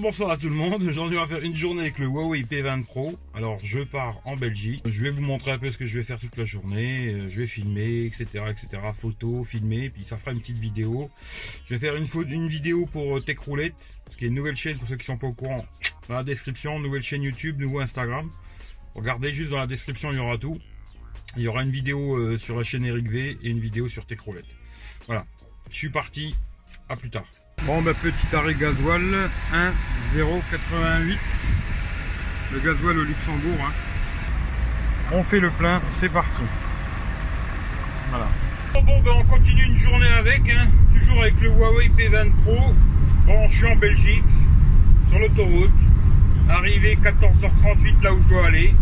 Bonsoir à tout le monde. Aujourd'hui, on va faire une journée avec le Huawei P20 Pro. Alors, je pars en Belgique. Je vais vous montrer un peu ce que je vais faire toute la journée. Euh, Je vais filmer, etc., etc. Photo, filmer, puis ça fera une petite vidéo. Je vais faire une, une vidéo pour euh, Tech Roulette, ce qui est une nouvelle chaîne pour ceux qui sont pas au courant. Dans la description, nouvelle chaîne YouTube, nouveau Instagram. Regardez juste dans la description, il y aura tout. Il y aura une vidéo euh, sur la chaîne Eric V et une vidéo sur Tech Roulette. Voilà. Je suis parti. À plus tard. Bon, bah, petit arrêt gasoil 1,088. Le gasoil au Luxembourg. hein. On fait le plein, c'est parti. Voilà. Bon, ben, on continue une journée avec, hein. toujours avec le Huawei P20 Pro. Bon, je suis en Belgique, sur l'autoroute. Arrivé 14h38 là où je dois aller.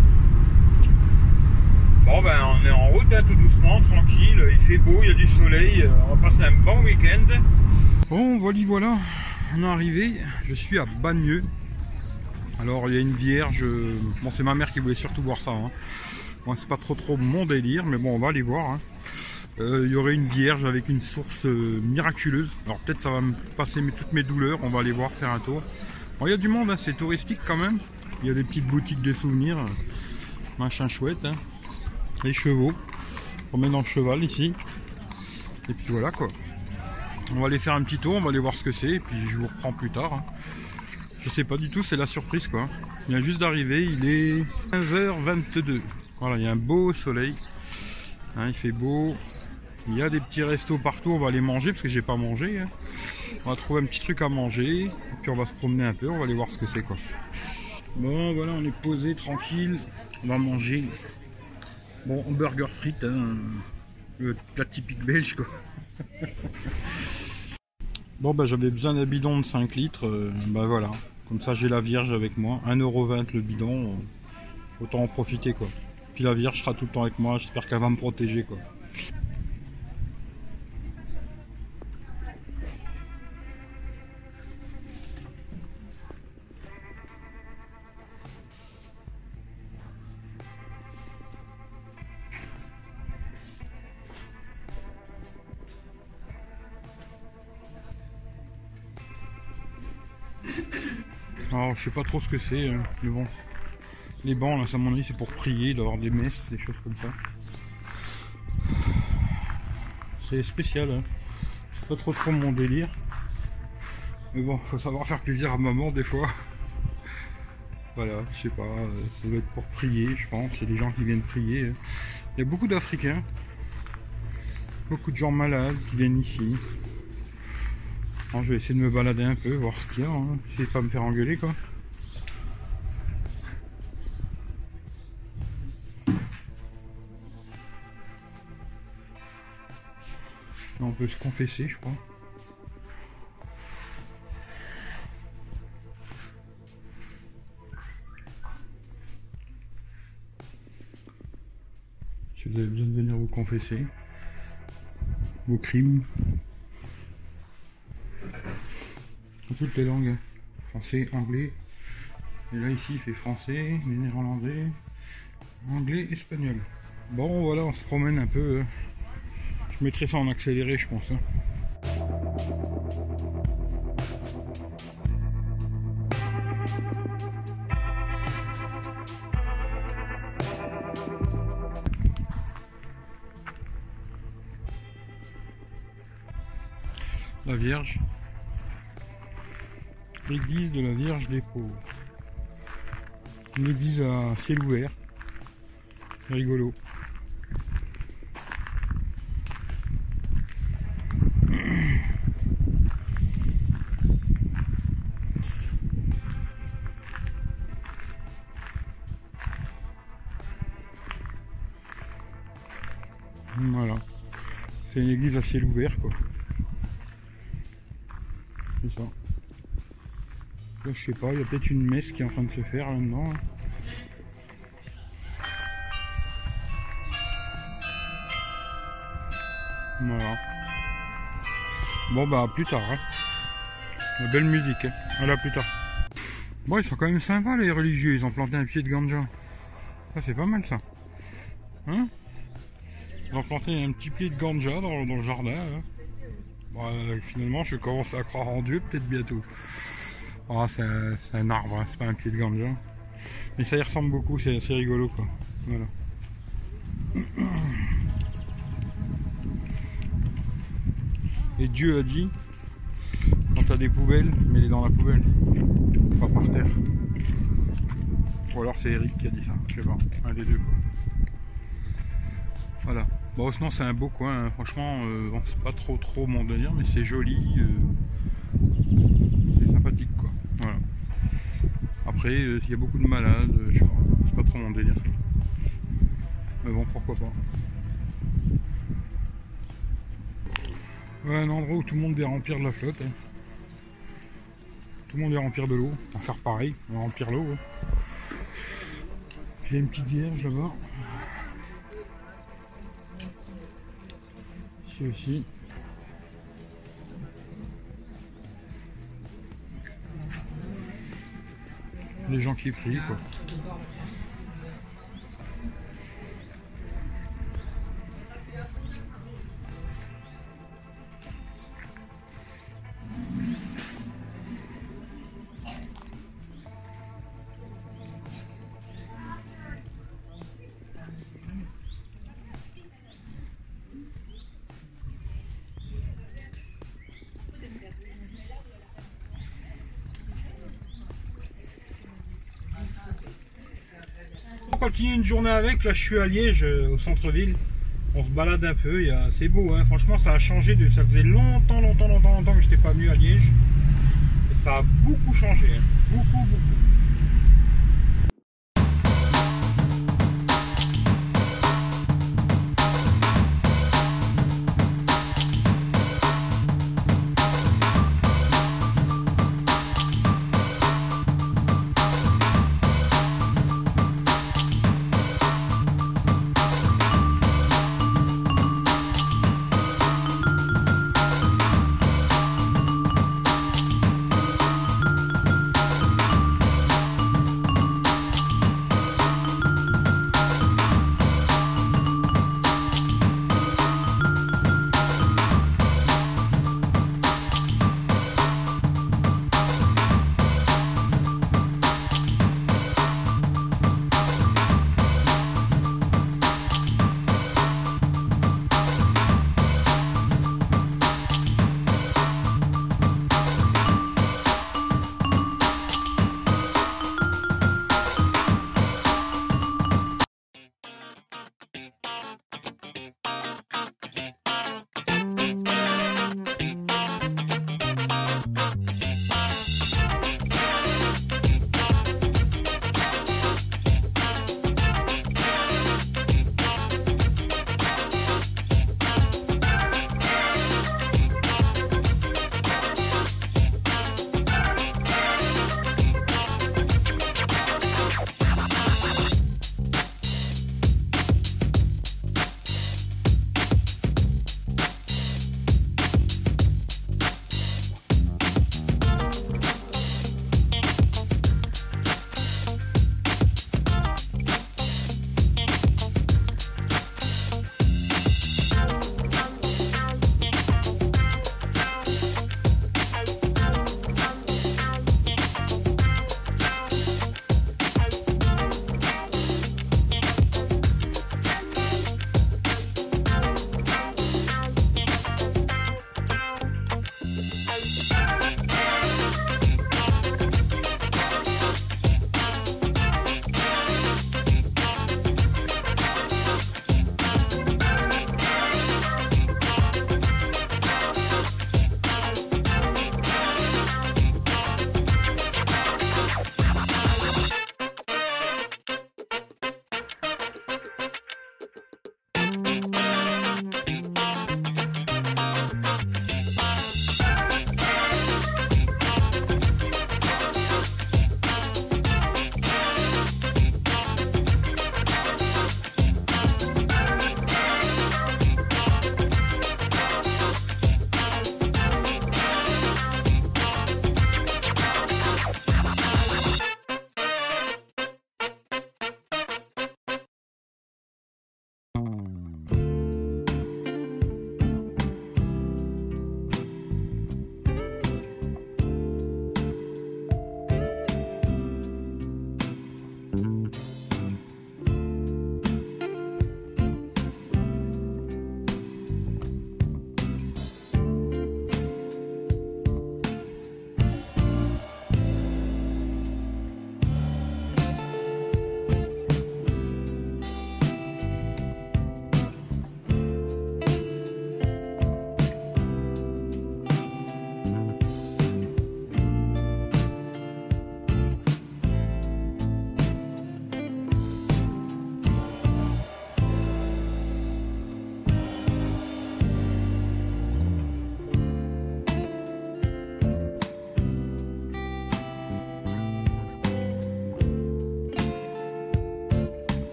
Bon, ben, on est en route, hein, tout doucement, tranquille. Il fait beau, il y a du soleil. euh, On va passer un bon week-end. Bon, voilà, voilà, on est arrivé. Je suis à Bagneux. Alors, il y a une vierge. euh, Bon, c'est ma mère qui voulait surtout voir ça. Hein. C'est pas trop trop mon délire, mais bon, on va aller voir. hein. Euh, Il y aurait une vierge avec une source euh, miraculeuse. Alors, peut-être ça va me passer toutes mes douleurs. On va aller voir, faire un tour. Bon, il y a du monde, hein, c'est touristique quand même. Il y a des petites boutiques des souvenirs. Machin chouette. hein. Les chevaux. On met dans le cheval ici. Et puis voilà quoi. On va aller faire un petit tour, on va aller voir ce que c'est, puis je vous reprends plus tard. hein. Je sais pas du tout, c'est la surprise quoi. Il vient juste d'arriver, il est 15h22. Voilà, il y a un beau soleil. Hein, il fait beau. Il y a des petits restos partout, on va aller manger parce que j'ai pas mangé. hein. On va trouver un petit truc à manger, et puis on va se promener un peu, on va aller voir ce que c'est quoi. Bon voilà, on est posé tranquille, on va manger. Bon, burger frites, hein, le plat typique belge quoi. Bon bah j'avais besoin d'un bidon de 5 litres, euh, bah voilà. Comme ça j'ai la vierge avec moi, 1,20€ le bidon, euh, autant en profiter quoi. Puis la vierge sera tout le temps avec moi, j'espère qu'elle va me protéger quoi. Alors je sais pas trop ce que c'est, euh, mais bon. Les bancs là, ça mon avis c'est pour prier, d'avoir des messes, des choses comme ça. C'est spécial, hein. c'est pas trop trop mon délire. Mais bon, faut savoir faire plaisir à maman des fois. Voilà, je sais pas, euh, ça doit être pour prier, je pense. C'est des gens qui viennent prier. hein. Il y a beaucoup d'Africains, beaucoup de gens malades qui viennent ici. Alors, je vais essayer de me balader un peu, voir ce qu'il y a, hein. essayer de pas me faire engueuler quoi. Là, on peut se confesser, je crois. Si vous avez besoin de venir vous confesser, vos crimes, dans toutes les langues, hein. français, anglais, et là ici il fait français, néerlandais, anglais, espagnol. Bon voilà, on se promène un peu. euh. Je mettrai ça en accéléré, je pense. hein. La Vierge. L'église de la Vierge des pauvres. Une église à ciel ouvert. Rigolo. Voilà. C'est une église à ciel ouvert quoi. C'est ça. Là je sais pas, il y a peut-être une messe qui est en train de se faire là-dedans. hein. Voilà. Bon bah plus tard. Hein. La belle musique. Hein. Allez à plus tard. Bon ils sont quand même sympas les religieux, ils ont planté un pied de ganja. Ça c'est pas mal ça. Hein? Ils ont planté un petit pied de ganja dans, le jardin. hein. Bon, euh, finalement je commence à croire en Dieu peut-être bientôt. Oh, c'est un, arbre, hein, c'est pas un pied de ganja. Mais ça y ressemble beaucoup, c'est assez rigolo quoi. Voilà. Et Dieu a dit, quand t'as des poubelles, mets-les dans la poubelle, pas par terre. Ou alors c'est Eric qui a dit ça, je sais pas, un des deux quoi. Voilà. Bon sinon c'est un beau coin, hein. franchement euh, c'est pas trop trop mon délire mais c'est joli. euh, sympathique quoi. Voilà. Après euh, il y a beaucoup de malades, euh, je sais pas, c'est pas trop mon délire. Mais bon pourquoi pas. Ouais, un endroit où tout le monde vient remplir de la flotte. hein. Tout le monde vient remplir de l'eau. On va faire pareil, on va remplir l'eau. ouais. Il y a une petite vierge là-bas. Ici aussi. Les gens qui prient quoi. On continue une journée avec, là je suis à Liège, euh, au centre-ville. On se balade un peu, a- c'est beau, hein. franchement ça a changé, de... ça faisait longtemps, longtemps, longtemps, longtemps que je n'étais pas venu à Liège. Ça a beaucoup changé, hein. beaucoup, beaucoup.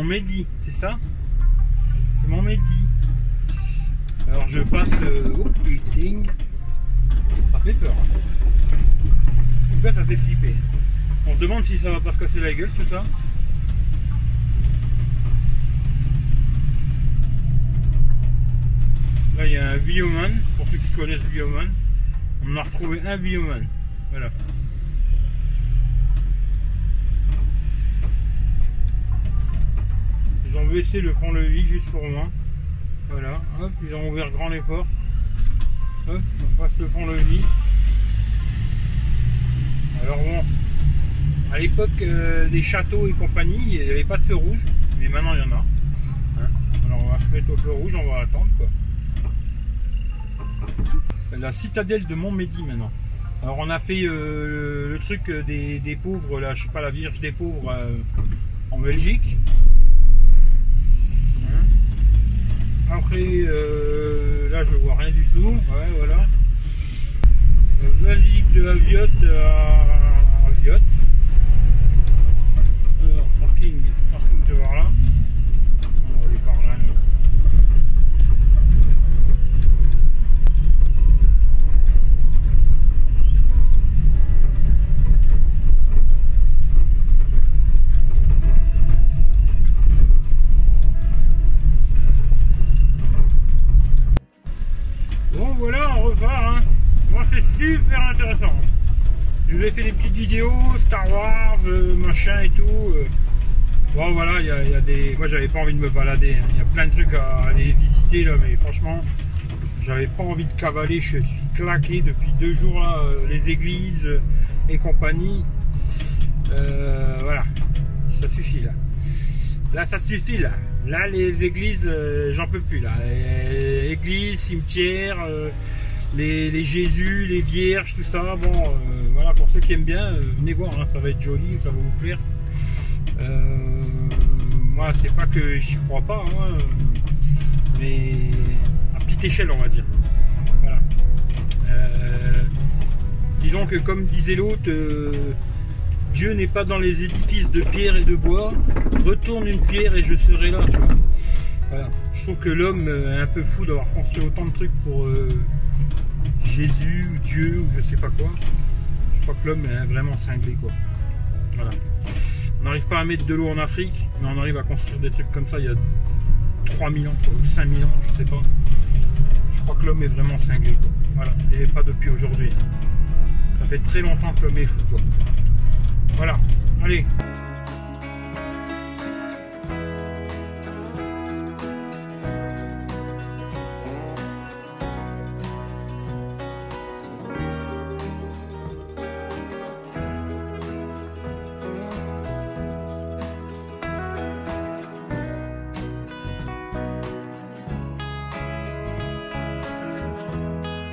Mon Mehdi, c'est ça C'est mon Mehdi. Alors je passe. Euh, oh putain Ça fait peur. Hein. En tout cas, ça fait flipper. On se demande si ça va pas se casser la gueule tout ça. Là, il y a un bioman, pour ceux qui connaissent bioman. On a retrouvé un bioman. Voilà. Ils ont baissé le pont-levis juste pour moi. Voilà, hop, ils ont ouvert grand les portes. On passe le pont-levis. Alors bon, à l'époque euh, des châteaux et compagnie, il n'y avait pas de feu rouge, mais maintenant il y en a. Hein. Alors on va se mettre au feu rouge, on va attendre quoi. La citadelle de Montmédy maintenant. Alors on a fait euh, le truc des, pauvres, là, je sais pas, la Vierge des pauvres euh, en Belgique. Hein. Après, euh, là je vois rien du tout. Ouais, voilà. Basilique de la Viotte à, Viotte. Super intéressant. Je vous ai fait des petites vidéos, Star Wars, euh, machin et tout. Euh. Bon voilà, il y, a des. Moi j'avais pas envie de me balader. Hein. Il y a plein de trucs à aller visiter là, mais franchement, j'avais pas envie de cavaler. Je suis claqué depuis deux jours euh, les églises et compagnie. voilà, ça suffit là. Là ça suffit là. Là les églises, j'en peux plus là. Église, cimetière les, Jésus, les Vierges, tout ça. Bon, euh, voilà, pour ceux qui aiment bien, euh, venez voir, hein, ça va être joli, ça va vous plaire. Euh, moi, c'est pas que j'y crois pas, hein, mais à petite échelle, on va dire. Voilà. disons que, comme disait l'autre, Dieu n'est pas dans les édifices de pierre et de bois. Retourne une pierre et je serai là, tu. Je trouve que l'homme est un peu fou d'avoir construit autant de trucs pour Jésus ou Dieu ou je sais pas quoi. Je crois que l'homme est vraiment cinglé quoi. Voilà. On n'arrive pas à mettre de l'eau en Afrique, mais on arrive à construire des trucs comme ça il y a 3000 ans, quoi, 5000 ans, je sais pas. Je crois que l'homme est vraiment cinglé quoi. Voilà. Et pas depuis aujourd'hui. Ça fait très longtemps que l'homme est fou quoi. Voilà. Allez.